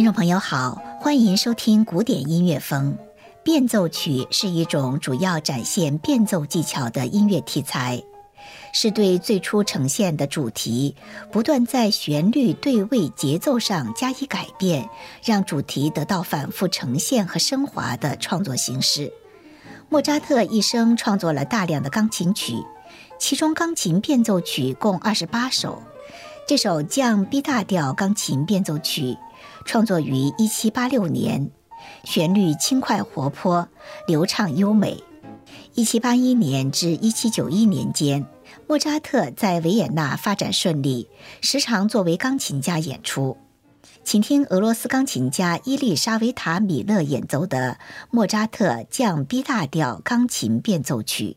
听众朋友好，欢迎收听古典音乐风。变奏曲是一种主要展现变奏技巧的音乐题材，是对最初呈现的主题不断在旋律、对位、节奏上加以改变，让主题得到反复呈现和升华的创作形式。莫扎特一生创作了大量的钢琴曲，其中钢琴变奏曲共二十八首。这首降 B 大调钢琴变奏曲。创作于一七八六年，旋律轻快活泼、流畅优美。一七八一年至一七九一年间，莫扎特在维也纳发展顺利，时常作为钢琴家演出。请听俄罗斯钢琴家伊丽莎维塔·米勒演奏的莫扎特降 B 大调钢琴变奏曲。